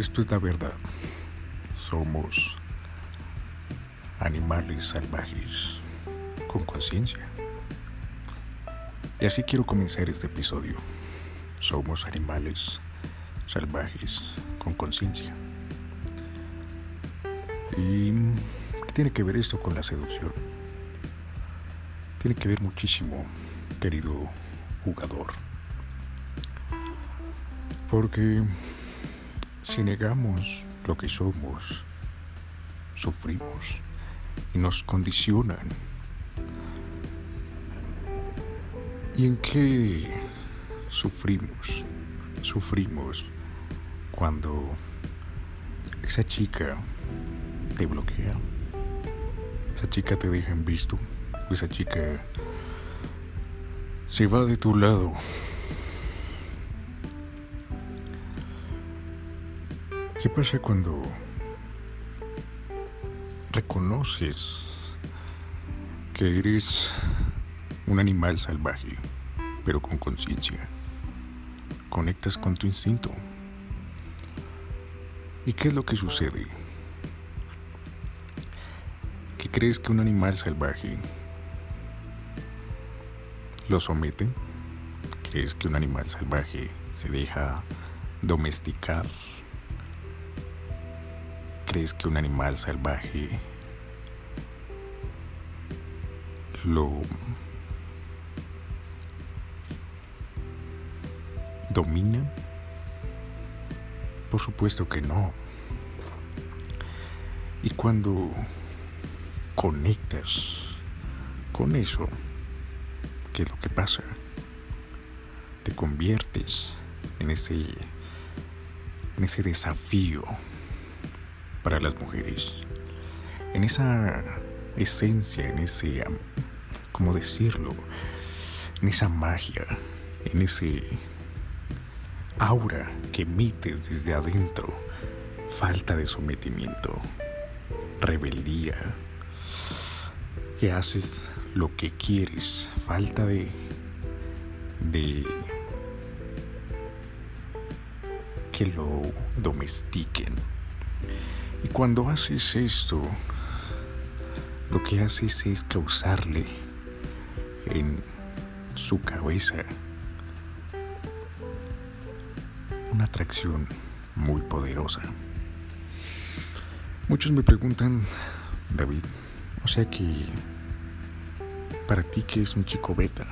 esto es la verdad. Somos animales salvajes con conciencia. Y así quiero comenzar este episodio. Somos animales salvajes con conciencia. ¿Y qué tiene que ver esto con la seducción? Tiene que ver muchísimo, querido jugador. Porque si negamos lo que somos, sufrimos y nos condicionan. ¿Y en qué sufrimos? Sufrimos cuando esa chica te bloquea, esa chica te deja en visto, esa chica se va de tu lado. ¿Qué pasa cuando reconoces que eres un animal salvaje, pero con conciencia? Conectas con tu instinto. ¿Y qué es lo que sucede? ¿Qué crees que un animal salvaje lo somete? ¿Crees que un animal salvaje se deja domesticar? ¿Crees que un animal salvaje lo domina? Por supuesto que no. Y cuando conectas con eso, ¿qué es lo que pasa? Te conviertes en ese en ese desafío para las mujeres. En esa esencia, en ese, ¿cómo decirlo? En esa magia, en ese aura que emites desde adentro. Falta de sometimiento, rebeldía, que haces lo que quieres, falta de, de que lo domestiquen. Y cuando haces esto, lo que haces es causarle en su cabeza una atracción muy poderosa. Muchos me preguntan, David, o sea que para ti que es un chico beta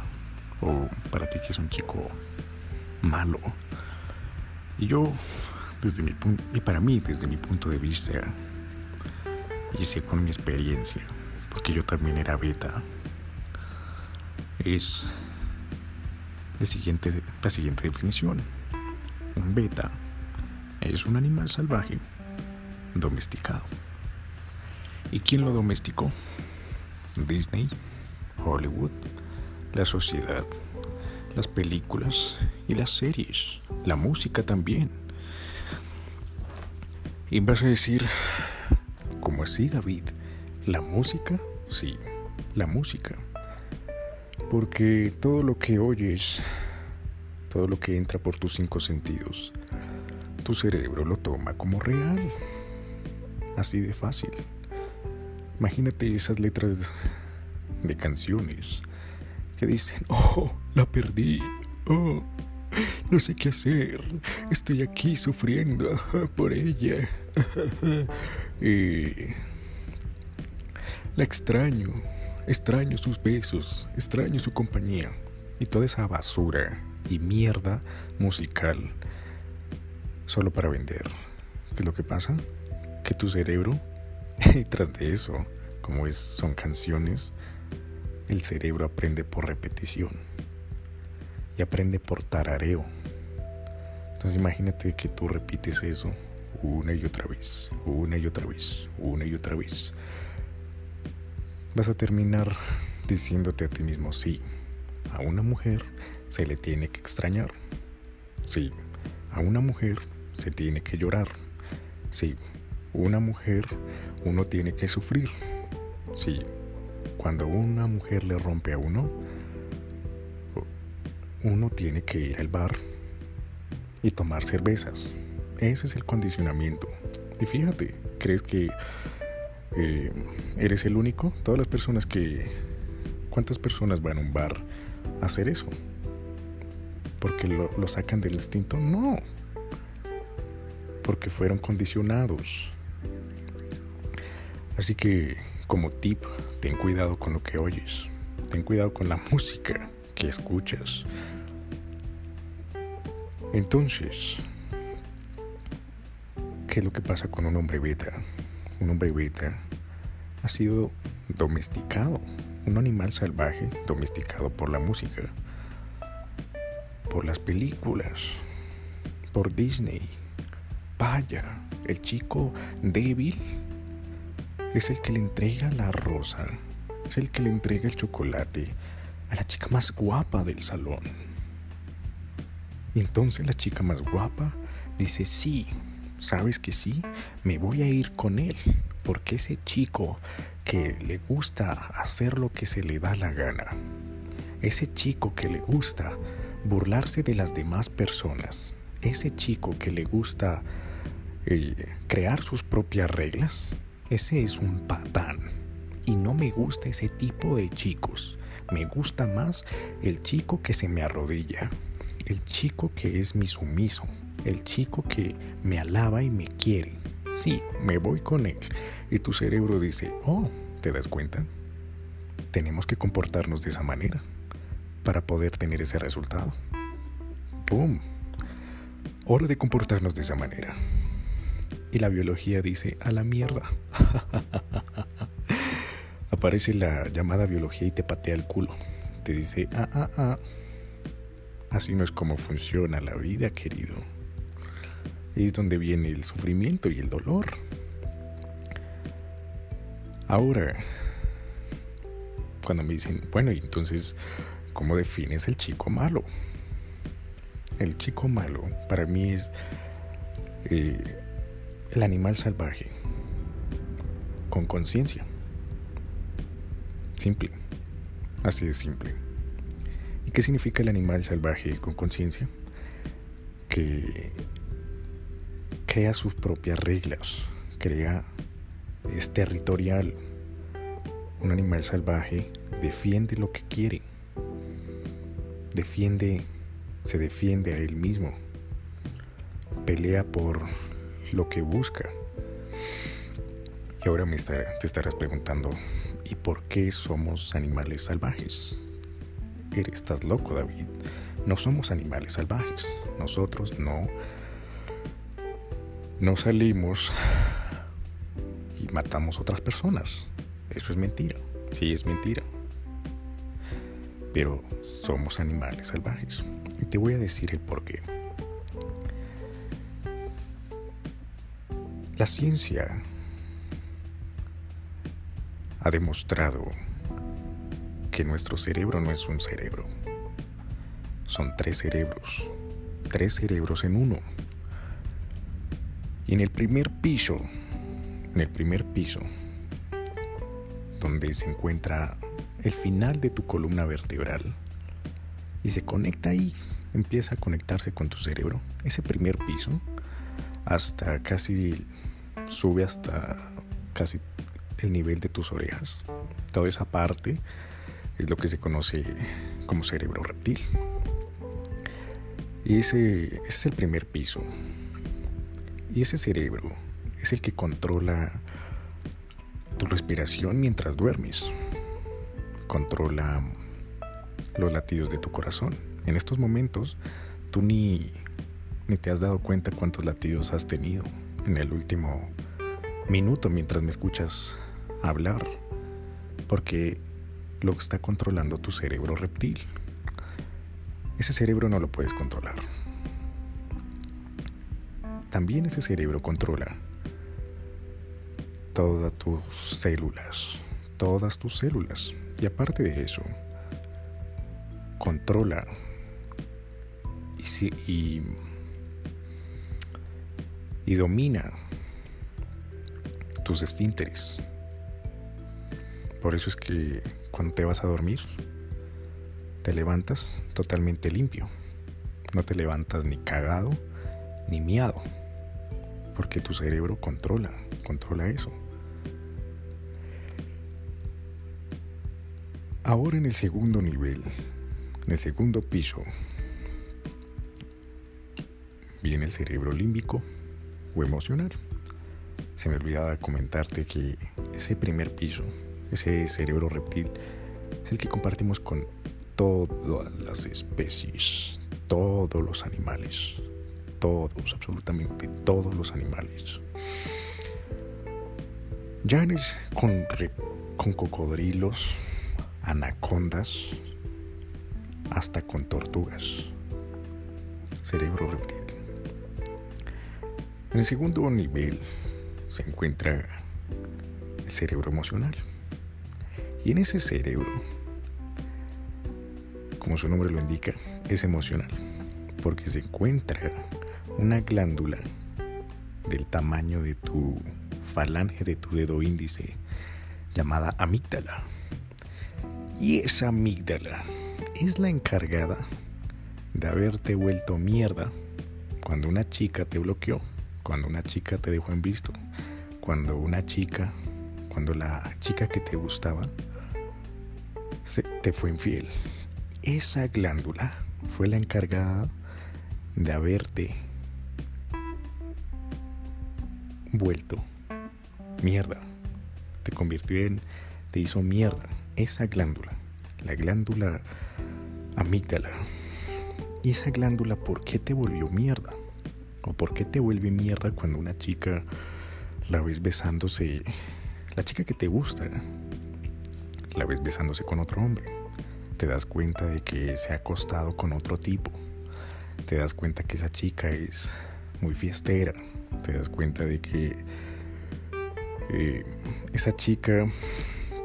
o para ti que es un chico malo. Y yo desde mi y para mí, desde mi punto de vista, y según mi experiencia, porque yo también era beta, es la siguiente, la siguiente definición. Un beta es un animal salvaje domesticado. ¿Y quién lo domesticó? Disney, Hollywood, la sociedad, las películas y las series, la música también. Y vas a decir, ¿cómo así David? ¿La música? Sí, la música. Porque todo lo que oyes, todo lo que entra por tus cinco sentidos, tu cerebro lo toma como real. Así de fácil. Imagínate esas letras de canciones que dicen, oh, la perdí, oh, no sé qué hacer. Estoy aquí sufriendo por ella. y la extraño. Extraño sus besos. Extraño su compañía. Y toda esa basura y mierda musical. Solo para vender. ¿Qué es lo que pasa? Que tu cerebro, tras de eso, como es, son canciones, el cerebro aprende por repetición y aprende por tarareo. Entonces imagínate que tú repites eso una y otra vez, una y otra vez, una y otra vez. Vas a terminar diciéndote a ti mismo, sí, a una mujer se le tiene que extrañar. Sí, a una mujer se tiene que llorar. Sí, una mujer uno tiene que sufrir. Sí, cuando una mujer le rompe a uno, uno tiene que ir al bar y tomar cervezas. Ese es el condicionamiento. Y fíjate, ¿crees que eh, eres el único? Todas las personas que... ¿Cuántas personas van a un bar a hacer eso? ¿Porque lo, lo sacan del instinto? No. Porque fueron condicionados. Así que, como tip, ten cuidado con lo que oyes. Ten cuidado con la música que escuchas. Entonces, ¿qué es lo que pasa con un hombre beta? Un hombre beta ha sido domesticado, un animal salvaje domesticado por la música, por las películas, por Disney. Vaya, el chico débil es el que le entrega la rosa, es el que le entrega el chocolate a la chica más guapa del salón. Y entonces la chica más guapa dice, sí, ¿sabes que sí? Me voy a ir con él, porque ese chico que le gusta hacer lo que se le da la gana, ese chico que le gusta burlarse de las demás personas, ese chico que le gusta eh, crear sus propias reglas, ese es un patán. Y no me gusta ese tipo de chicos. Me gusta más el chico que se me arrodilla, el chico que es mi sumiso, el chico que me alaba y me quiere. Sí, me voy con él. Y tu cerebro dice, oh, ¿te das cuenta? Tenemos que comportarnos de esa manera para poder tener ese resultado. ¡Pum! Hora de comportarnos de esa manera. Y la biología dice, a la mierda. Aparece la llamada biología y te patea el culo. Te dice, ah, ah, ah Así no es como funciona la vida, querido. Es donde viene el sufrimiento y el dolor. Ahora, cuando me dicen, bueno, y entonces, ¿cómo defines el chico malo? El chico malo para mí es eh, el animal salvaje con conciencia. Simple. Así de simple. ¿Y qué significa el animal salvaje con conciencia? Que crea sus propias reglas, crea, es territorial. Un animal salvaje defiende lo que quiere, defiende, se defiende a él mismo, pelea por lo que busca. Y ahora me te estarás preguntando, ¿y por qué somos animales salvajes? estás loco, David. No somos animales salvajes. Nosotros no, no salimos y matamos otras personas. Eso es mentira. Sí, es mentira. Pero somos animales salvajes. Y te voy a decir el por qué. La ciencia ha demostrado que nuestro cerebro no es un cerebro. Son tres cerebros. Tres cerebros en uno. Y en el primer piso, en el primer piso, donde se encuentra el final de tu columna vertebral, y se conecta ahí, empieza a conectarse con tu cerebro, ese primer piso, hasta casi sube hasta casi el nivel de tus orejas. Toda esa parte es lo que se conoce como cerebro reptil. Y ese, es el primer piso. Y ese cerebro es el que controla tu respiración mientras duermes. Controla los latidos de tu corazón. En estos momentos, tú ni, ni te has dado cuenta cuántos latidos has tenido en el último minuto mientras me escuchas hablar. Porque lo está controlando tu cerebro reptil. Ese cerebro no lo puedes controlar. También ese cerebro controla todas tus células, todas tus células. Y aparte de eso, controla y, y, y domina tus esfínteres. Por eso es que cuando te vas a dormir, te levantas totalmente limpio. No te levantas ni cagado ni miado. porque tu cerebro controla, controla eso. Ahora en el segundo nivel, en el segundo piso, viene el cerebro límbico o emocional. Se me olvidaba comentarte que ese primer piso, ese cerebro reptil, es el que compartimos con todas las especies, todos los animales, todos, absolutamente todos los animales. Ya con, con cocodrilos, anacondas, hasta con tortugas. Cerebro reptil. En el segundo nivel se encuentra el cerebro emocional. Y ese cerebro, como su nombre lo indica, es emocional, porque se encuentra una glándula del tamaño de tu falange de tu dedo índice llamada amígdala. Y esa amígdala es la encargada de haberte vuelto mierda cuando una chica te bloqueó cuando una chica te dejó en visto, cuando una chica, cuando la chica que te gustaba se, te fue infiel. Esa glándula fue la encargada de haberte vuelto mierda. Te convirtió en, te hizo mierda. Esa glándula, la glándula amígdala. ¿Y esa glándula por qué te volvió mierda? ¿O por qué te vuelve mierda cuando una chica la ves besándose, la chica que te gusta, la ves besándose con otro hombre? Te das cuenta de que se ha acostado con otro tipo. Te das cuenta que esa chica es muy fiestera. Te das cuenta de que eh, esa chica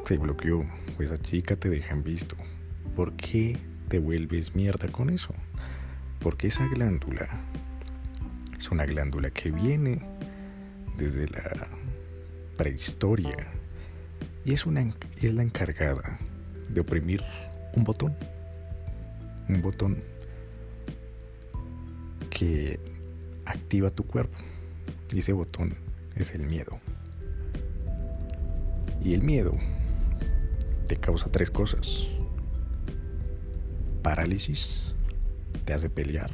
te bloqueó o esa chica te deja en visto. ¿Por qué te vuelves mierda con eso? Porque esa glándula es una glándula que viene desde la prehistoria y es, la encargada de oprimir un botón. Un botón que activa tu cuerpo. Y ese botón es el miedo. Y el miedo te causa tres cosas. Parálisis, te hace pelear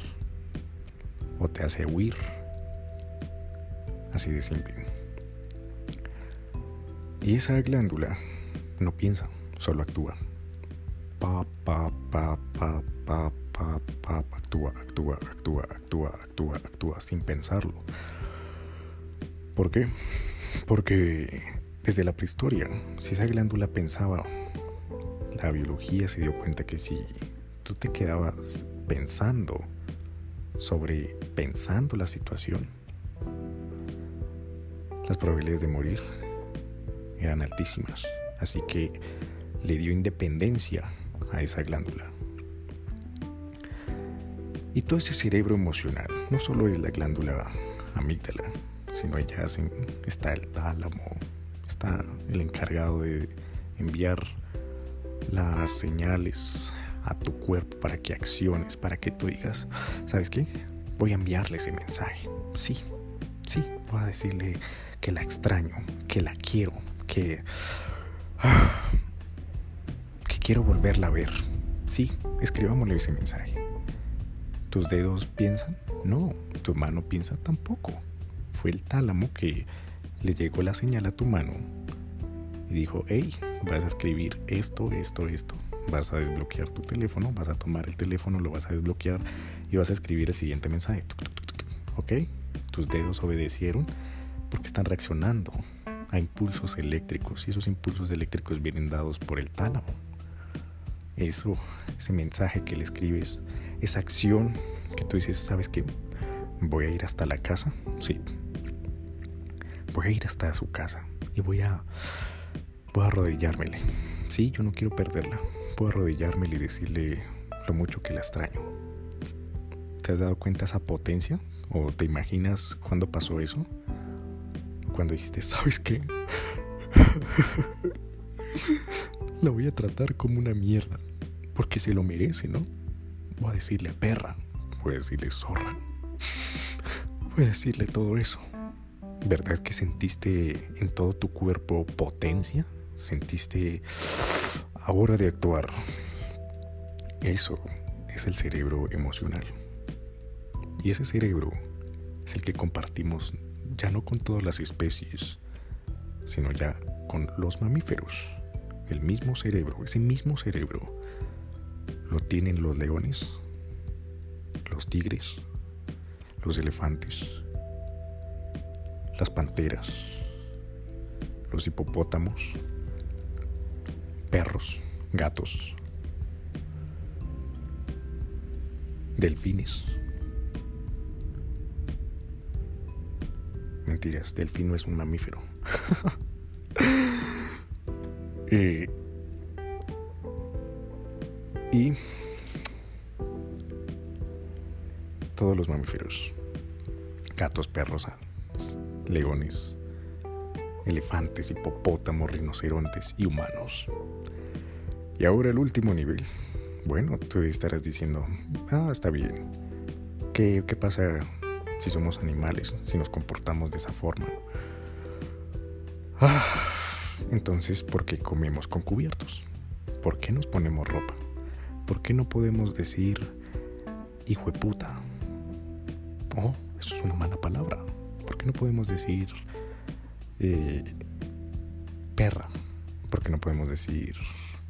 o te hace huir. Así de simple. Y esa glándula no piensa, solo actúa. Pa, pa, pa, pa, pa, pa, pa, actúa, actúa, actúa, actúa, actúa, actúa, sin pensarlo. ¿Por qué? Porque desde la prehistoria, si esa glándula pensaba, la biología se dio cuenta que si tú te quedabas pensando sobre pensando la situación, las probabilidades de morir eran altísimas. Así que le dio independencia a esa glándula. Y todo ese cerebro emocional no solo es la glándula amígdala, sino ya está el tálamo, está el encargado de enviar las señales a tu cuerpo para que acciones, para que tú digas, ¿sabes qué? Voy a enviarle ese mensaje. Sí, sí, voy a decirle que la extraño, que la quiero, que... que quiero volverla a ver. Sí, escribámosle ese mensaje. ¿Tus dedos piensan? No, tu mano piensa tampoco. Fue el tálamo que le llegó la señal a tu mano y dijo, hey, vas a escribir esto, esto, esto vas a desbloquear tu teléfono, vas a tomar el teléfono, lo vas a desbloquear y vas a escribir el siguiente mensaje. ¿Ok? Tus dedos obedecieron porque están reaccionando a impulsos eléctricos y esos impulsos eléctricos vienen dados por el tálamo. Eso, ese mensaje que le escribes, esa acción que tú dices, ¿sabes qué? Voy a ir hasta la casa. Sí. Voy a ir hasta su casa y voy a voy a arrodillármele. Sí, yo no quiero perderla puedo arrodillarme y decirle lo mucho que la extraño. ¿Te has dado cuenta esa potencia? ¿O te imaginas cuando pasó eso? Cuando dijiste, ¿sabes qué? la voy a tratar como una mierda. Porque se lo merece, ¿no? Voy a decirle perra. Voy a decirle zorra. Voy a decirle todo eso. ¿Verdad que sentiste en todo tu cuerpo potencia? ¿Sentiste ahora de actuar? Eso es el cerebro emocional. Y ese cerebro es el que compartimos ya no con todas las especies, sino ya con los mamíferos. El mismo cerebro, ese mismo cerebro, lo tienen los leones, los tigres, los elefantes, las panteras, los hipopótamos, perros, gatos, delfines. Mentiras, delfín no es un mamífero. Eh, y todos los mamíferos, gatos, perros, leones, elefantes, hipopótamos, rinocerontes y humanos. Y ahora el último nivel. Bueno, tú estarás diciendo, ah, está bien. ¿Qué, qué pasa si somos animales, si nos comportamos de esa forma? Ah, entonces, ¿por qué comemos con cubiertos? ¿Por qué nos ponemos ropa? ¿Por qué no podemos decir hijo de puta? Oh, eso es una mala palabra. ¿Por qué no podemos decir eh, perra? ¿Por qué no podemos decir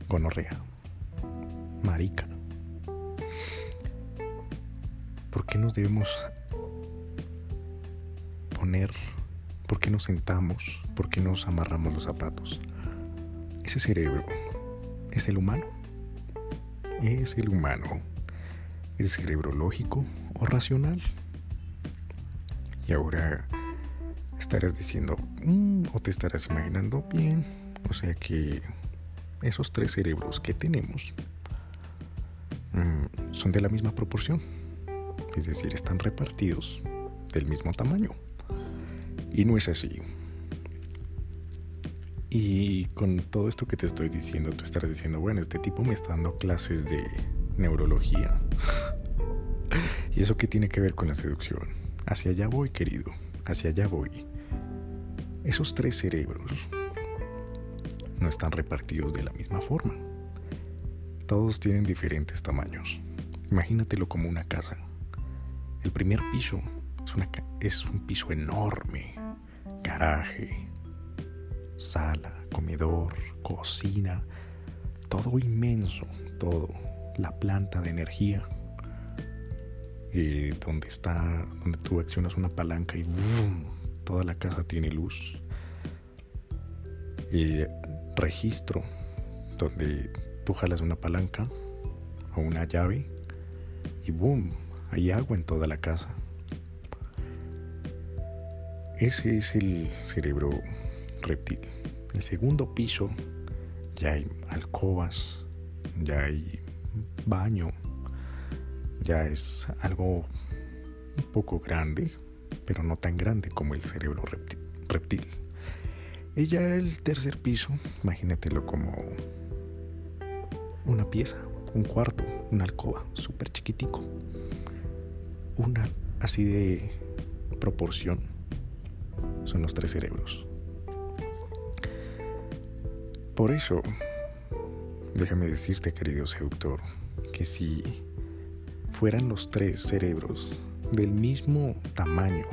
gonorrea? Marica. ¿Por qué nos debemos poner? ¿Por qué nos sentamos? ¿Por qué nos amarramos los zapatos? Ese cerebro es el humano. Es el humano. ¿El cerebro lógico o racional? Y ahora estarás diciendo, mm", o te estarás imaginando bien, o sea que esos tres cerebros que tenemos mm, son de la misma proporción, es decir, están repartidos del mismo tamaño. Y no es así. Y con todo esto que te estoy diciendo, tú estarás diciendo, bueno, este tipo me está dando clases de neurología. ¿Y eso qué tiene que ver con la seducción? Hacia allá voy, querido, hacia allá voy. Esos tres cerebros no están repartidos de la misma forma. Todos tienen diferentes tamaños. Imagínatelo como una casa. El primer piso es, es un piso enorme. Garaje, sala, comedor, cocina, todo inmenso, todo. La planta de energía, eh, donde está, donde tú accionas una palanca y toda la casa tiene luz. Y registro, donde tú jalas una palanca o una llave y boom, hay agua en toda la casa. Ese es el cerebro reptil. El segundo piso ya hay alcobas, ya hay baño, ya es algo un poco grande, pero no tan grande como el cerebro reptil. Y ya el tercer piso, imagínatelo como una pieza, un cuarto, una alcoba, súper chiquitico. Una así de proporción son los tres cerebros. Por eso, déjame decirte, querido seductor, que si fueran los tres cerebros del mismo tamaño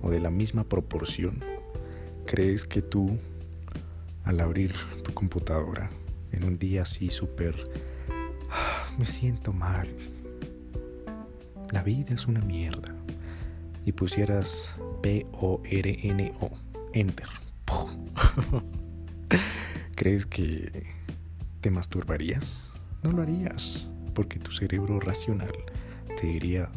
o de la misma proporción, ¿crees que tú, al abrir tu computadora en un día así súper, ah, me siento mal, la vida es una mierda, y pusieras P-O-R-N-O, enter, ¿crees que te masturbarías? No lo harías porque tu cerebro racional te diría,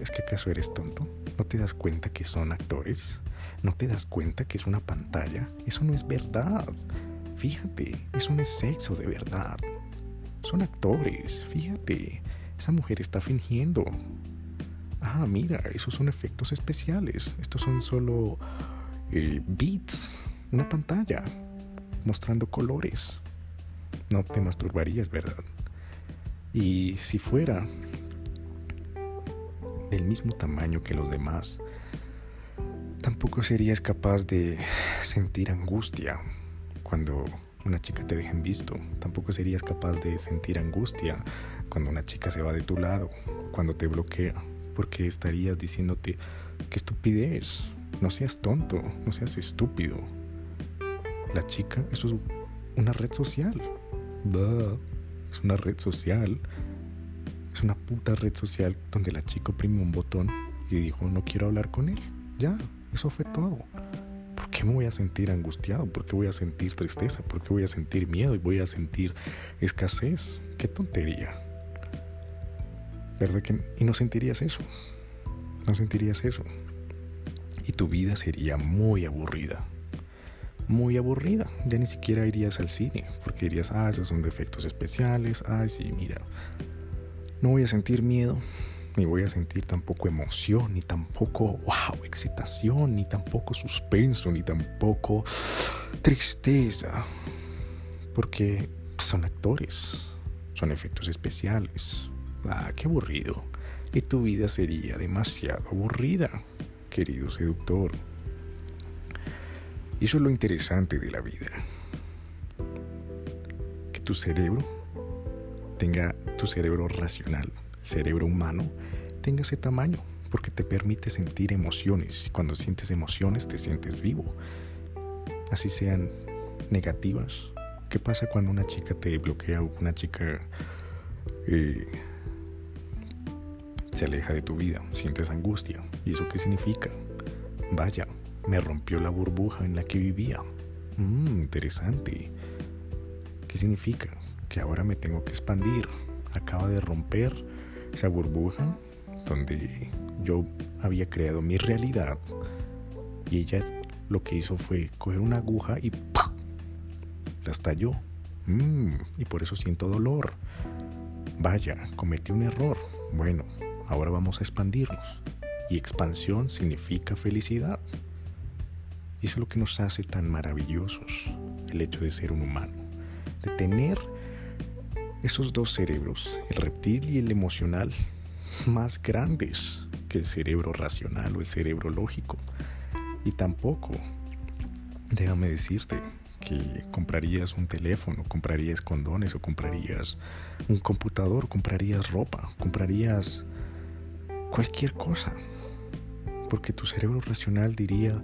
¿es que acaso eres tonto? ¿No te das cuenta que son actores? ¿No te das cuenta que es una pantalla? Eso no es verdad. Fíjate, eso no es sexo de verdad. Son actores, fíjate. Esa mujer está fingiendo. Ah, mira, esos son efectos especiales. Estos son solo eh, beats, una pantalla, mostrando colores. No te masturbarías, ¿verdad? Y si fuera del mismo tamaño que los demás, Tampoco serías capaz de sentir angustia cuando una chica te deja en visto. Tampoco serías capaz de sentir angustia cuando una chica se va de tu lado, cuando te bloquea, porque estarías diciéndote, qué estupidez, no seas tonto, no seas estúpido. La chica, eso es una red social. es una red social. Es una puta red social donde la chica oprime un botón y dijo, no quiero hablar con él. Ya, eso fue todo. ¿Por qué me voy a sentir angustiado? ¿Por qué voy a sentir tristeza? ¿Por qué voy a sentir miedo? ¿Y voy a sentir escasez? ¡Qué tontería! ¿Verdad que y no sentirías eso? No sentirías eso. Y tu vida sería muy aburrida. Muy aburrida. Ya ni siquiera irías al cine. Porque dirías, ah, esos son defectos especiales. Ay, sí, mira. No voy a sentir miedo ni voy a sentir tampoco emoción, ni tampoco, wow, excitación, ni tampoco suspenso, ni tampoco tristeza. Porque son actores, son efectos especiales. Ah, qué aburrido. Y tu vida sería demasiado aburrida, querido seductor. Eso es lo interesante de la vida. Que tu cerebro tenga tu cerebro racional cerebro humano tenga ese tamaño, porque te permite sentir emociones. Cuando sientes emociones te sientes vivo. Así sean negativas. ¿Qué pasa cuando una chica te bloquea o una chica eh, se aleja de tu vida? Sientes angustia. ¿Y eso qué significa? Vaya, me rompió la burbuja en la que vivía. Mmm, interesante. ¿Qué significa? Que ahora me tengo que expandir. Acaba de romper esa burbuja donde yo había creado mi realidad y ella lo que hizo fue coger una aguja y la estalló. Mm, y por eso siento dolor. Vaya, cometí un error. Bueno, ahora vamos a expandirnos. Y expansión significa felicidad. Y eso es lo que nos hace tan maravillosos, el hecho de ser un humano, de tener esos dos cerebros, el reptil y el emocional, más grandes que el cerebro racional o el cerebro lógico. Y tampoco, déjame decirte, que comprarías un teléfono, comprarías condones o comprarías un computador, comprarías ropa, comprarías cualquier cosa. Porque tu cerebro racional diría,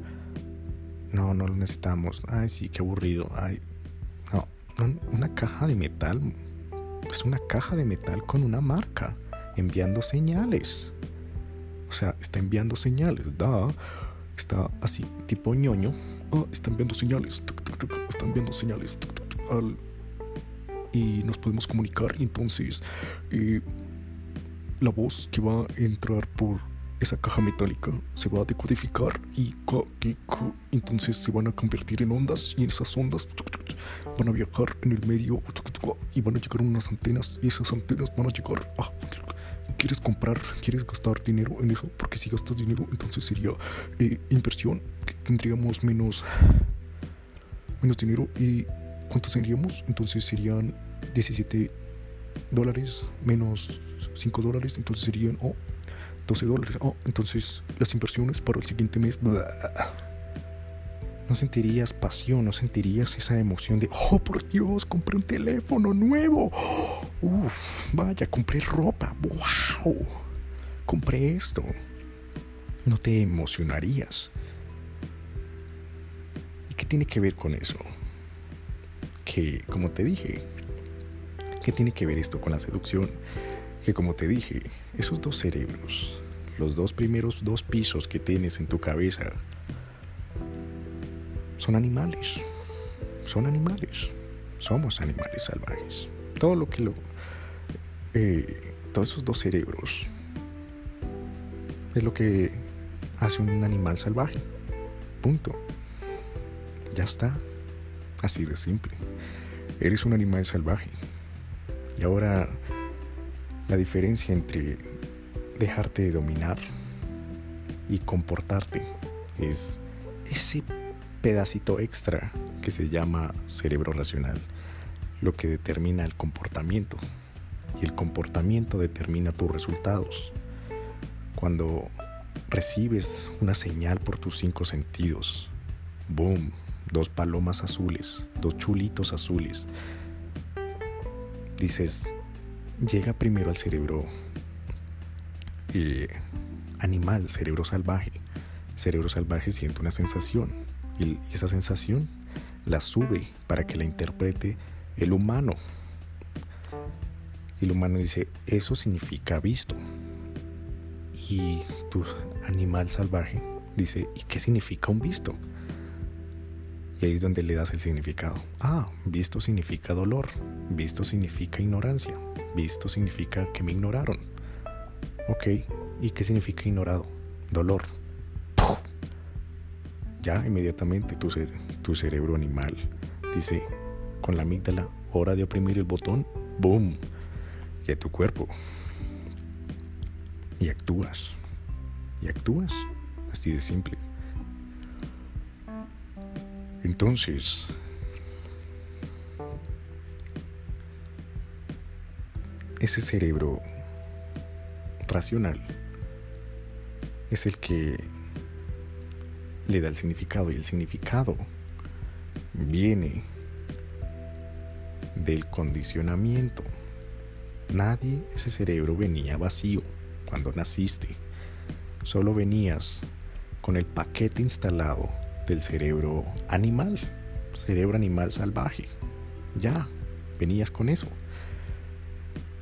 no, no lo necesitamos, ay sí, qué aburrido, ay, no, una caja de metal es una caja de metal con una marca, enviando señales. O sea, está enviando señales, da. Está así, tipo ñoño. Ah, está enviando señales. Está enviando señales. y nos podemos comunicar. Entonces, eh, la voz que va a entrar por esa caja metálica se va a decodificar y entonces se van a convertir en ondas y esas ondas van a viajar en el medio y van a llegar unas antenas y esas antenas van a llegar a... ¿Quieres comprar? ¿Quieres gastar dinero en eso? Porque si gastas dinero entonces sería eh, inversión. Tendríamos menos, menos dinero y ¿cuánto tendríamos? Entonces serían 17 dólares menos 5 dólares, entonces serían oh, 12 dólares. Oh, entonces las inversiones para el siguiente mes no sentirías pasión, no sentirías esa emoción de, oh, por Dios, compré un teléfono nuevo. Uf, vaya, compré ropa. Wow, compré esto. No te emocionarías. ¿Y qué tiene que ver con eso? Que, como te dije, ¿qué tiene que ver esto con la seducción? Que como te dije, esos dos cerebros, los dos primeros dos pisos que tienes en tu cabeza, son animales. Son animales. Somos animales salvajes. Todo lo que lo... Eh, todos esos dos cerebros es lo que hace un animal salvaje. Punto. Ya está. Así de simple. Eres un animal salvaje. Y ahora la diferencia entre dejarte de dominar y comportarte es ese pedacito extra que se llama cerebro racional, lo que determina el comportamiento. Y el comportamiento determina tus resultados. Cuando recibes una señal por tus cinco sentidos. Boom, dos palomas azules, dos chulitos azules. Dices, llega primero al cerebro eh, animal, cerebro salvaje. Cerebro salvaje siente una sensación y esa sensación la sube para que la interprete el humano. El humano dice, eso significa visto. Y tu animal salvaje dice, ¿y qué significa un visto? Y ahí es donde le das el significado. Ah, visto significa dolor, visto significa ignorancia, visto significa que me ignoraron. Ok, ¿y qué significa ignorado? Dolor. Ya inmediatamente tu, cerebro animal dice, con la amígdala, hora de oprimir el botón, ¡boom! Y tu cuerpo. Y actúas. Y actúas. Así de simple. Entonces, ese cerebro racional es el que le da el significado y el significado viene del condicionamiento. Nadie, ese cerebro venía vacío cuando naciste. Solo venías con el paquete instalado del cerebro animal, cerebro animal salvaje. Ya, venías con eso.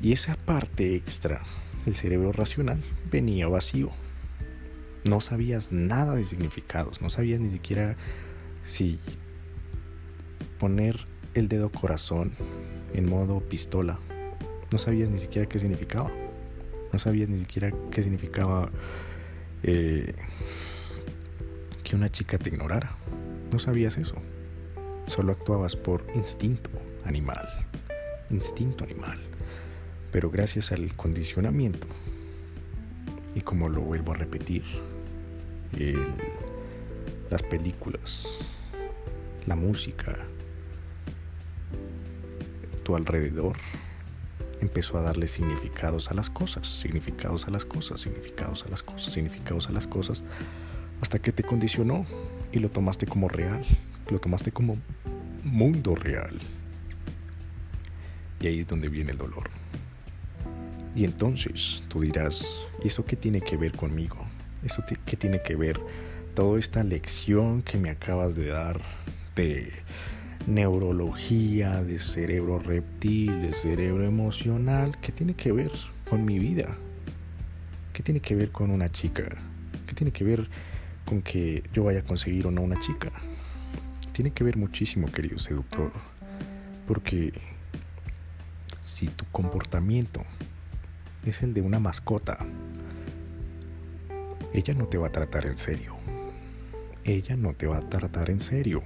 Y esa parte extra del cerebro racional venía vacío. No sabías nada de significados, no sabías ni siquiera si poner el dedo corazón en modo pistola. No sabías ni siquiera qué significaba. No sabías ni siquiera qué significaba eh, que una chica te ignorara. No sabías eso. Solo actuabas por instinto animal. Instinto animal. Pero gracias al condicionamiento, y como lo vuelvo a repetir, las películas, la música, tu alrededor, empezó a darle significados a las cosas, significados a las cosas, significados a las cosas, significados a las cosas, hasta que te condicionó y lo tomaste como real, lo tomaste como mundo real. Y ahí es donde viene el dolor. Y entonces tú dirás, ¿y eso qué tiene que ver conmigo? ¿Eso qué tiene que ver toda esta lección que me acabas de dar de neurología, de cerebro reptil, de cerebro emocional? ¿Qué tiene que ver con mi vida? ¿Qué tiene que ver con una chica? ¿Qué tiene que ver con que yo vaya a conseguir o no una chica. Tiene que ver muchísimo, querido seductor, porque si tu comportamiento es el de una mascota, ella no te va a tratar en serio. Ella no te va a tratar en serio.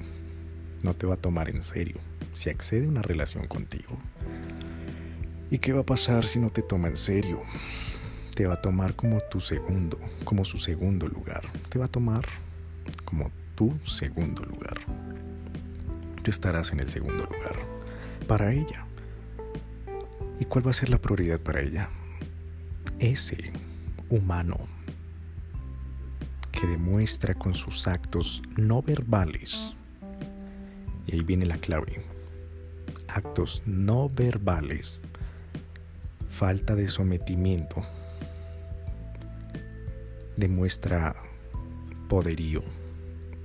No te va a tomar en serio si accede a una relación contigo. ¿Y qué va a pasar si no te toma en serio? Te va a tomar como tu segundo, como su segundo lugar. Te va a tomar como tu segundo lugar. Tú estarás en el segundo lugar para ella. ¿Y cuál va a ser la prioridad para ella? Ese humano que demuestra con sus actos no verbales. Y ahí viene la clave. Actos no verbales. Falta de sometimiento demuestra poderío,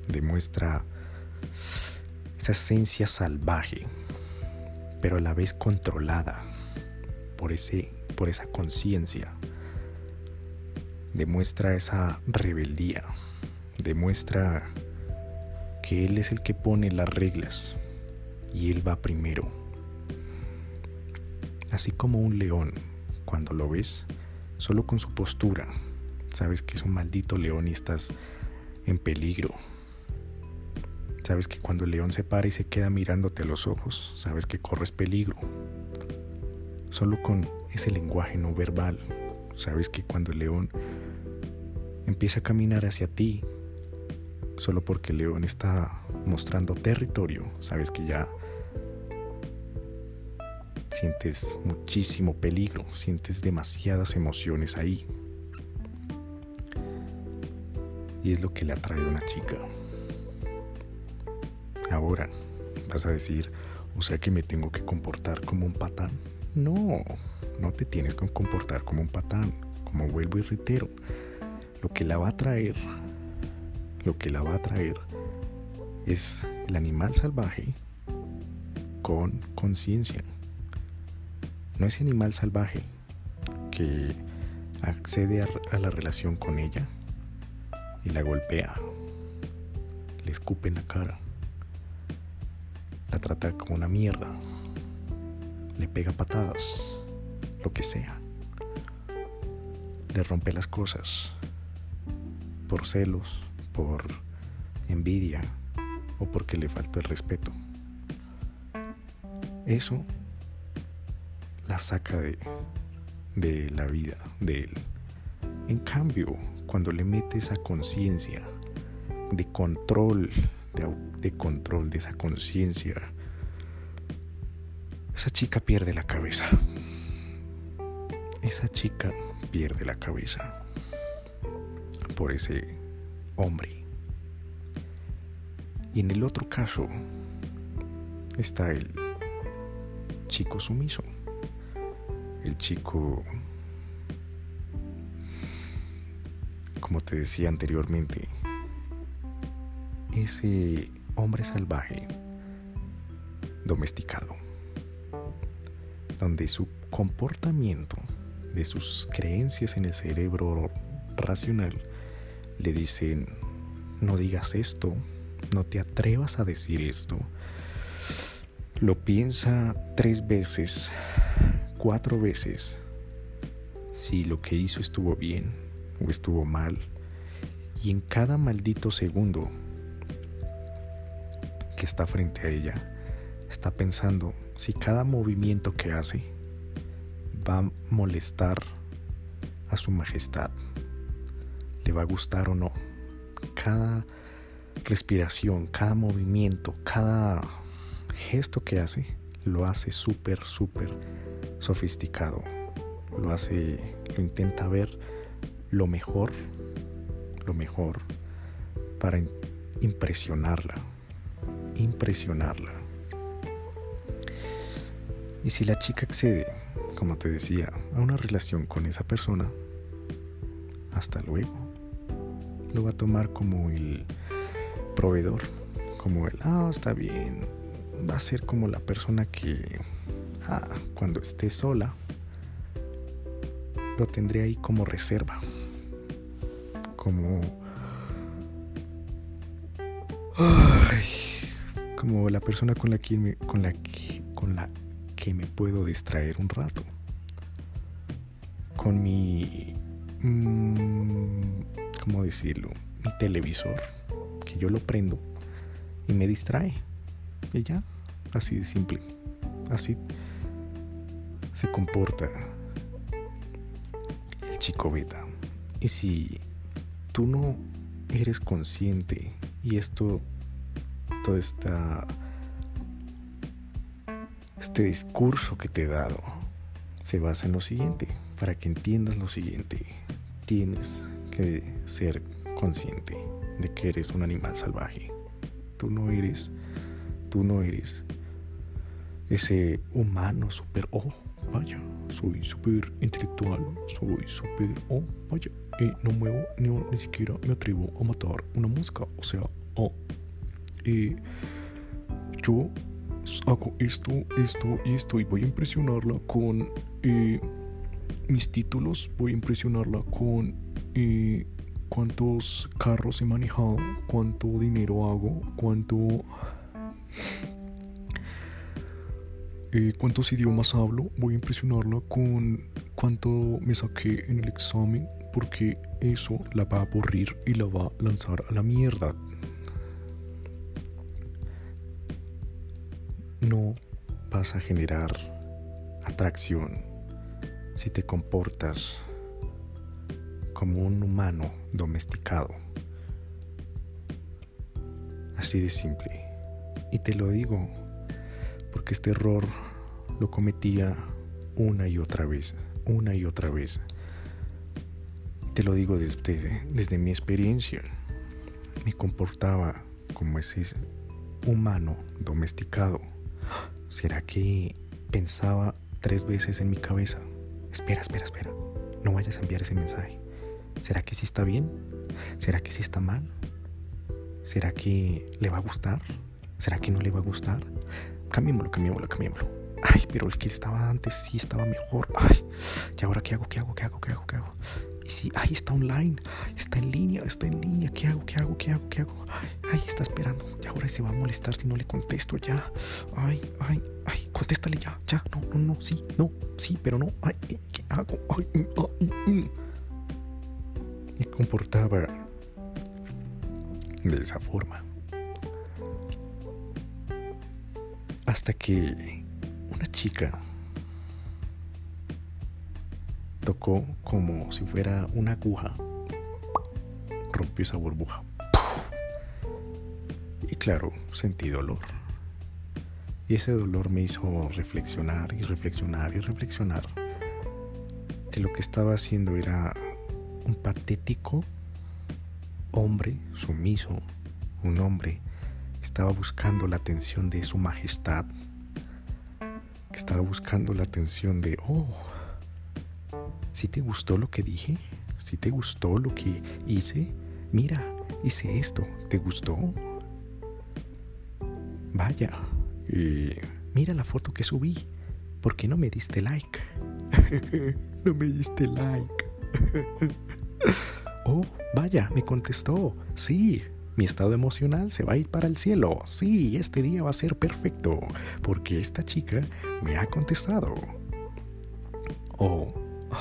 demuestra esa esencia salvaje, pero a la vez controlada por, ese, por esa conciencia. Demuestra esa rebeldía, demuestra que Él es el que pone las reglas y Él va primero. Así como un león, cuando lo ves, solo con su postura, Sabes que es un maldito león y estás en peligro. Sabes que cuando el león se para y se queda mirándote a los ojos, sabes que corres peligro. Solo con ese lenguaje no verbal, sabes que cuando el león empieza a caminar hacia ti, solo porque el león está mostrando territorio, sabes que ya sientes muchísimo peligro, sientes demasiadas emociones ahí. Y es lo que le atrae a una chica. Ahora, vas a decir, o sea que me tengo que comportar como un patán. No, no te tienes que comportar como un patán, como vuelvo y reitero. Lo que la va a traer, lo que la va a traer es el animal salvaje con conciencia. No ese animal salvaje que accede a, la relación con ella la golpea, le escupe en la cara, la trata como una mierda, le pega patadas, lo que sea, le rompe las cosas. Por celos, por envidia o porque le faltó el respeto. Eso la saca de, de la vida de él. En cambio, cuando le mete esa conciencia de control, de, de control de esa conciencia, esa chica pierde la cabeza. Esa chica pierde la cabeza por ese hombre. Y en el otro caso está el chico sumiso el chico, como te decía anteriormente, ese hombre salvaje, domesticado, donde su comportamiento, de sus creencias en el cerebro racional, le dicen, no digas esto, no te atrevas a decir esto, lo piensa tres veces cuatro veces si lo que hizo estuvo bien o estuvo mal. Y en cada maldito segundo que está frente a ella, está pensando si cada movimiento que hace va a molestar a su majestad, le va a gustar o no. Cada respiración, cada movimiento, cada gesto que hace, lo hace súper, súper sofisticado. Lo hace, lo intenta ver lo mejor, lo mejor para impresionarla, impresionarla. Y si la chica accede, como te decía, a una relación con esa persona, hasta luego. Lo va a tomar como el proveedor, como el, ah, está bien. Va a ser como la persona que cuando esté sola, lo tendré ahí como reserva. Como... como la persona con la que me, con la que, con la que me puedo distraer un rato. Con mi... Mmm, ¿Cómo decirlo? Mi televisor. Que yo lo prendo y me distrae. Y ya, así de simple. Así se comporta el chico beta. Y si tú no eres consciente y esto, todo esta, este discurso que te he dado se basa en lo siguiente. Para que entiendas lo siguiente, tienes que ser consciente de que eres un animal salvaje. Tú no eres, tú no eres ese humano super oh vaya, soy súper intelectual, soy súper, oh, vaya, y no muevo ni, ni siquiera me atrevo a matar una mosca, o sea, oh, y yo hago esto, esto y esto, y voy a impresionarla con eh, mis títulos, voy a impresionarla con eh, cuántos carros he manejado, cuánto dinero hago, cuánto eh, cuántos idiomas hablo, voy a impresionarla con cuánto me saqué en el examen, porque eso la va a aburrir y la va a lanzar a la mierda. No vas a generar atracción si te comportas como un humano domesticado. Así de simple. Y te lo digo porque este error lo cometía una y otra vez, una y otra vez. Te lo digo desde, desde mi experiencia. me comportaba como ese humano domesticado. ¿Será que pensaba tres veces en mi cabeza? Espera, espera, espera. No vayas a enviar ese mensaje. ¿Será que sí está bien? ¿Será que sí está mal? ¿Será que le va a gustar? ¿Será que no le va a gustar? Cambiémoslo, cambiémoslo, cambiémoslo. Ay, pero el que estaba antes sí estaba mejor. Ay, ¿y ahora qué hago? ¿Qué hago? ¿Qué hago? ¿Qué hago? ¿Qué hago? Y si, ay, está online, está en línea, está en línea. ¿Qué hago? ¿Qué hago? ¿Qué hago? ¿Qué hago? Ay, está esperando. Y ahora se va a molestar si no le contesto ya. Ay, ay, ay, contéstale ya, ya. No, no, no, sí, no, sí, pero no. Ay, ¿qué hago? Ay, ay, mm, ay. Mm, mm. Me comportaba de esa forma. Hasta que una chica tocó como si fuera una aguja. Rompió esa burbuja. Y claro, sentí dolor. Y ese dolor me hizo reflexionar y reflexionar y reflexionar que lo que estaba haciendo era un patético hombre sumiso, un hombre estaba buscando la atención de su majestad, estaba buscando la atención de, oh, si te gustó lo que dije, si te gustó lo que hice, mira, hice esto, ¿te gustó? Vaya, mira la foto que subí, ¿por qué no me diste like? no me diste like. oh, vaya, me contestó. Sí, mi estado emocional se va a ir para el cielo. Sí, este día va a ser perfecto, porque esta chica me ha contestado. Oh,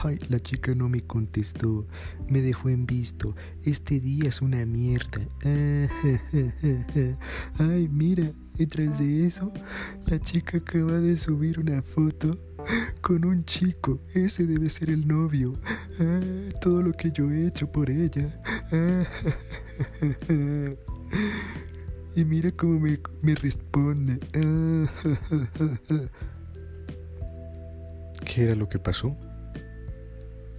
ay, la chica no me contestó, me dejó en visto. Este día es una mierda. Ay, mira, detrás de eso, la chica acaba de subir una foto con un chico. Ese debe ser el novio. Ah, todo lo que yo he hecho por ella. y mira cómo me, me responde. ¿Qué era lo que pasó?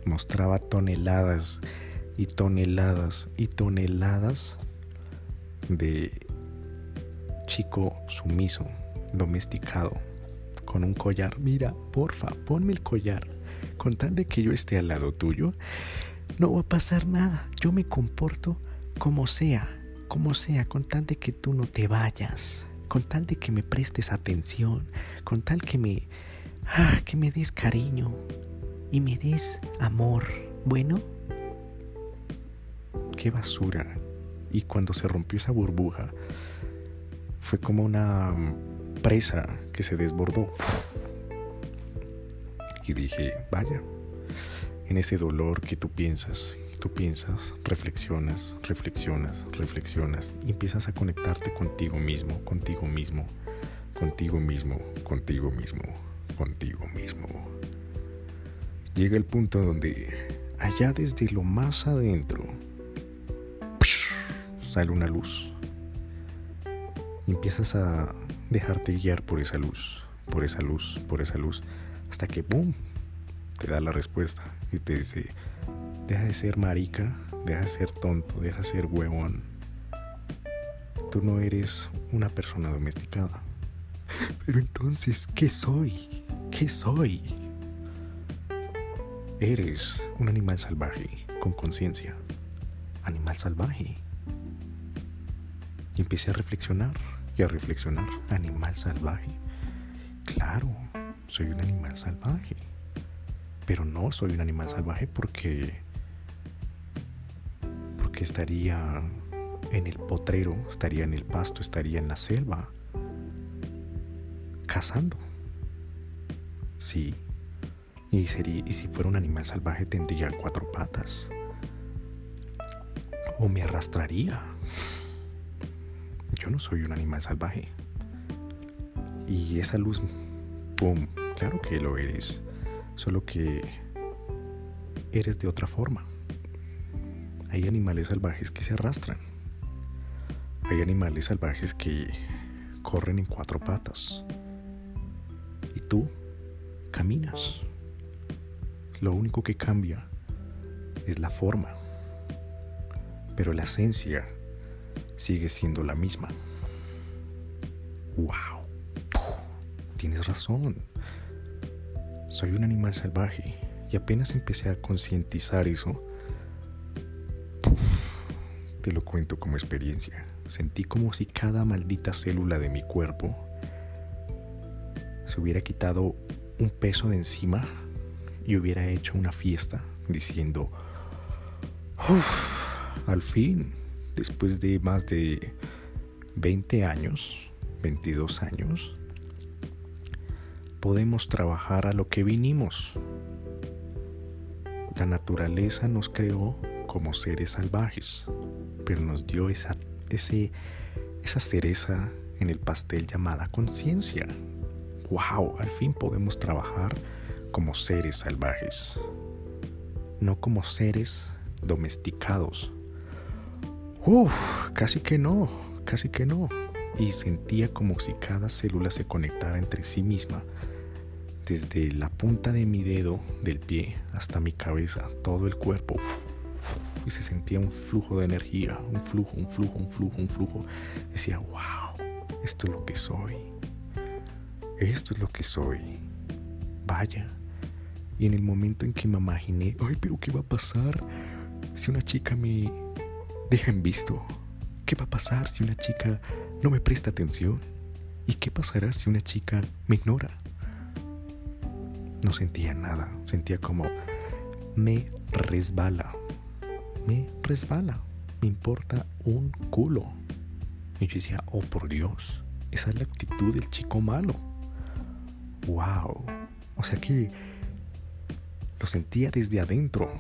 Mostraba toneladas y toneladas y toneladas de chico sumiso, domesticado con un collar. Mira, porfa, ponme el collar. Con tal de que yo esté al lado tuyo, no va a pasar nada. Yo me comporto como sea, como sea, con tal de que tú no te vayas, con tal de que me prestes atención, con tal que me, ah, que me des cariño y me des amor. Bueno, qué basura. Y cuando se rompió esa burbuja, fue como una presa que se desbordó. Y dije, vaya, en ese dolor que tú piensas, tú piensas, reflexionas, reflexionas, reflexionas y empiezas a conectarte contigo mismo, contigo mismo, contigo mismo, contigo mismo, contigo mismo. Llega el punto donde allá desde lo más adentro sale una luz. Y empiezas a dejarte guiar por esa luz, por esa luz, por esa luz, hasta que ¡boom! te da la respuesta y te dice, deja de ser marica, deja de ser tonto, deja de ser huevón. Tú no eres una persona domesticada. Pero entonces, ¿qué soy? ¿Qué soy? Eres un animal salvaje con conciencia. Animal salvaje. Y empecé a reflexionar a reflexionar. ¿Animal salvaje? Claro, soy un animal salvaje. Pero no soy un animal salvaje porque. porque estaría en el potrero, estaría en el pasto, estaría en la selva, cazando. Sí. Y, sería, y si fuera un animal salvaje tendría cuatro patas. O me arrastraría. Yo no soy un animal salvaje. Y esa luz, ¡pum! Claro que lo eres. Solo que eres de otra forma. Hay animales salvajes que se arrastran. Hay animales salvajes que corren en cuatro patas. Y tú caminas. Lo único que cambia es la forma. Pero la esencia sigue siendo la misma. ¡Wow! Tienes razón. Soy un animal salvaje y apenas empecé a concientizar eso, te lo cuento como experiencia. Sentí como si cada maldita célula de mi cuerpo se hubiera quitado un peso de encima y hubiera hecho una fiesta diciendo, al fin, después de más de 20 años, 22 años, podemos trabajar a lo que vinimos. La naturaleza nos creó como seres salvajes, pero nos dio esa, ese, esa cereza en el pastel llamada conciencia. ¡Wow! Al fin podemos trabajar como seres salvajes, no como seres domesticados. Uf, casi que no, casi que no. Y sentía como si cada célula se conectara entre sí misma, desde la punta de mi dedo del pie hasta mi cabeza, todo el cuerpo. Y se sentía un flujo de energía, un flujo, un flujo, un flujo, un flujo. Decía, wow, esto es lo que soy. Esto es lo que soy. Vaya. Y en el momento en que me imaginé, ay, pero ¿qué va a pasar si una chica me deja en visto? ¿Qué va a pasar si una chica no me presta atención? ¿Y qué pasará si una chica me ignora? No sentía nada, sentía como me resbala, me resbala, me importa un culo. Y yo decía, oh por Dios, esa es la actitud del chico malo. Wow. O sea que lo sentía desde adentro,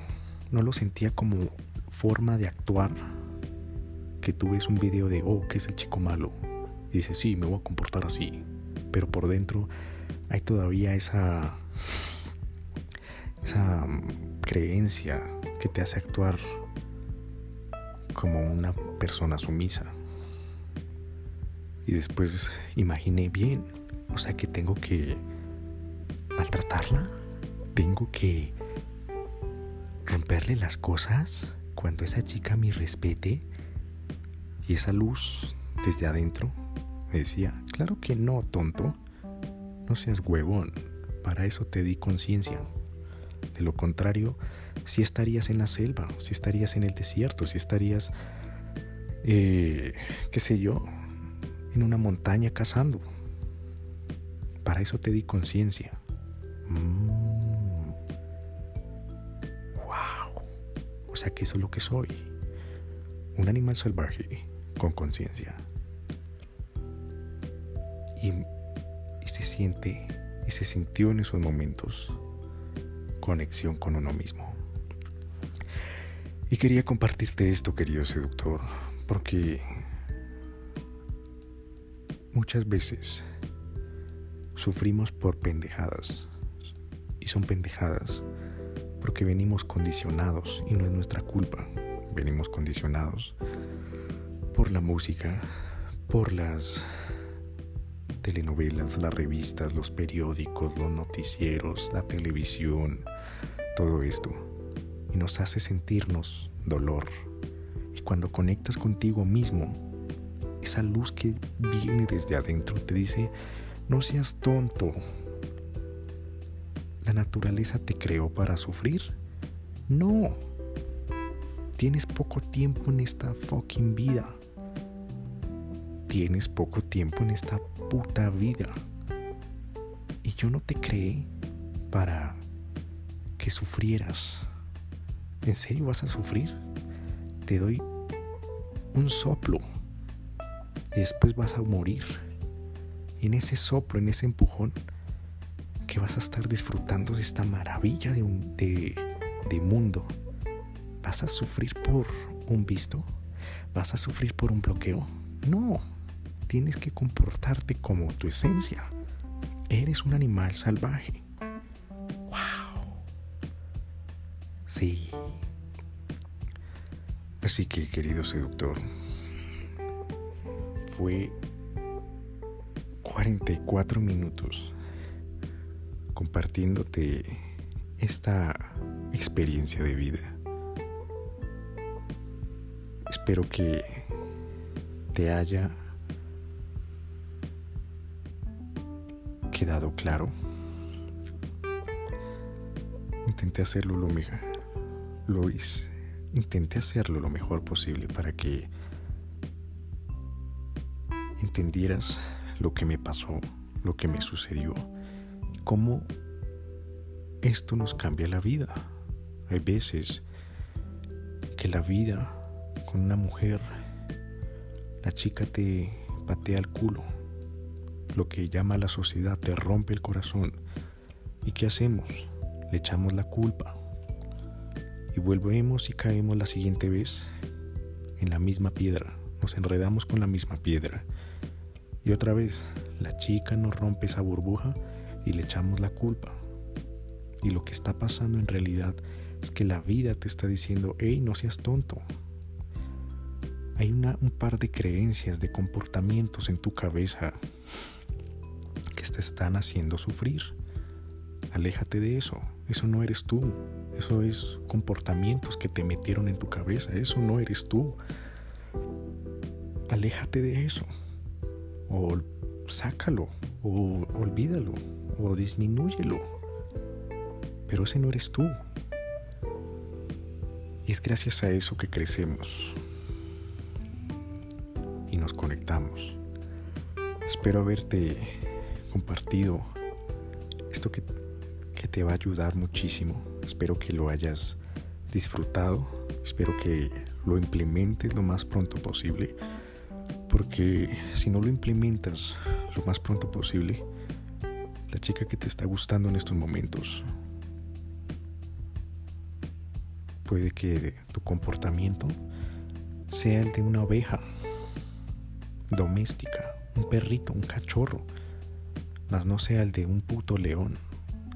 no lo sentía como forma de actuar. Que tú ves un video de, oh, que es el chico malo. Y dices, sí, me voy a comportar así. Pero por dentro hay todavía esa, esa mm, creencia que te hace actuar como una persona sumisa. Y después imaginé bien, o sea que tengo que maltratarla, tengo que romperle las cosas cuando esa chica me respete y esa luz desde adentro me decía, claro que no, tonto, no seas huevón, para eso te di conciencia. De lo contrario, si estarías en la selva, si estarías en el desierto, si estarías, eh, qué sé yo, en una montaña cazando. Para eso te di conciencia. Mm. Wow. O sea que eso es lo que soy. Un animal salvaje con conciencia. Y, se siente y se sintió en esos momentos conexión con uno mismo. Y quería compartirte esto, querido seductor, porque muchas veces sufrimos por pendejadas. Y son pendejadas porque venimos condicionados y no es nuestra culpa. Venimos condicionados por la música, por las telenovelas, las revistas, los periódicos, los noticieros, la televisión, todo esto. Y nos hace sentirnos dolor. Y cuando conectas contigo mismo, esa luz que viene desde adentro te dice, no seas tonto. ¿La naturaleza te creó para sufrir? No. Tienes poco tiempo en esta fucking vida. Tienes poco tiempo en esta puta vida. Y yo no te creé para que sufrieras. ¿En serio vas a sufrir? Te doy un soplo y después vas a morir. Y en ese soplo, en ese empujón, que vas a estar disfrutando de esta maravilla de, un, de, de mundo. ¿Vas a sufrir por un visto? ¿Vas a sufrir por un bloqueo? No, tienes que comportarte como tu esencia. Eres un animal salvaje. ¡Wow! Sí. Así que, querido seductor, fue 44 minutos compartiéndote esta experiencia de vida. Espero que te haya quedado claro. Intenté hacerlo lo mejor. Lo. Intenté hacerlo lo mejor posible para que entendieras lo que me pasó, lo que me sucedió, cómo esto nos cambia la vida. Hay veces que la vida con una mujer, la chica te patea el culo, lo que llama la sociedad te rompe el corazón. ¿Y qué hacemos? Le echamos la culpa. Y volvemos y caemos la siguiente vez en la misma piedra. Nos enredamos con la misma piedra. Y otra vez, la chica nos rompe esa burbuja y le echamos la culpa. Y lo que está pasando en realidad es que la vida te está diciendo, hey, no seas tonto. Hay una, un par de creencias, de comportamientos en tu cabeza que te están haciendo sufrir. Aléjate de eso. Eso no eres tú. Eso es comportamientos que te metieron en tu cabeza. Eso no eres tú. Aléjate de eso. O sácalo. O olvídalo. O disminúyelo. Pero ese no eres tú. Y es gracias a eso que crecemos y nos conectamos. Espero haberte compartido esto que, que, te va a ayudar muchísimo. Espero que lo hayas disfrutado. Espero que lo implementes lo más pronto posible. Porque si no lo implementas lo más pronto posible, la chica que te está gustando en estos momentos puede que tu comportamiento sea el de una oveja doméstica, un perrito, un cachorro, mas no sea el de un puto león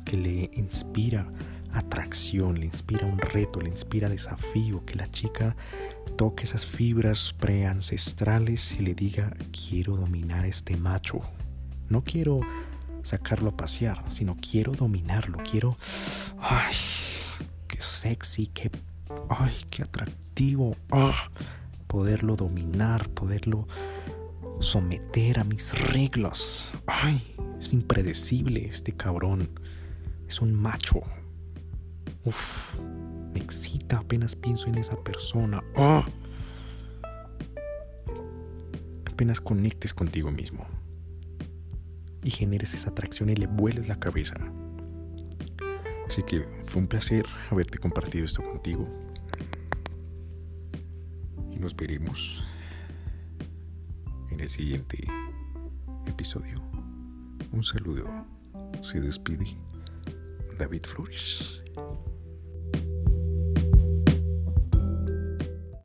que le inspira atracción, le inspira un reto, le inspira desafío, que la chica toque esas fibras preancestrales y le diga, quiero dominar a este macho. No quiero sacarlo a pasear, sino quiero dominarlo, quiero... ¡Ay! ¡Qué sexy! ¡Qué, ay, qué atractivo! ¡Ah! Poderlo dominar, poderlo someter a mis reglas. Ay, es impredecible este cabrón. Es un macho. Uf, me excita apenas pienso en esa persona. Ah. Apenas conectes contigo mismo y generes esa atracción y le vueles la cabeza. Así que fue un placer haberte compartido esto contigo. Y nos veremos en el siguiente episodio. Un saludo. Se despide David Flores.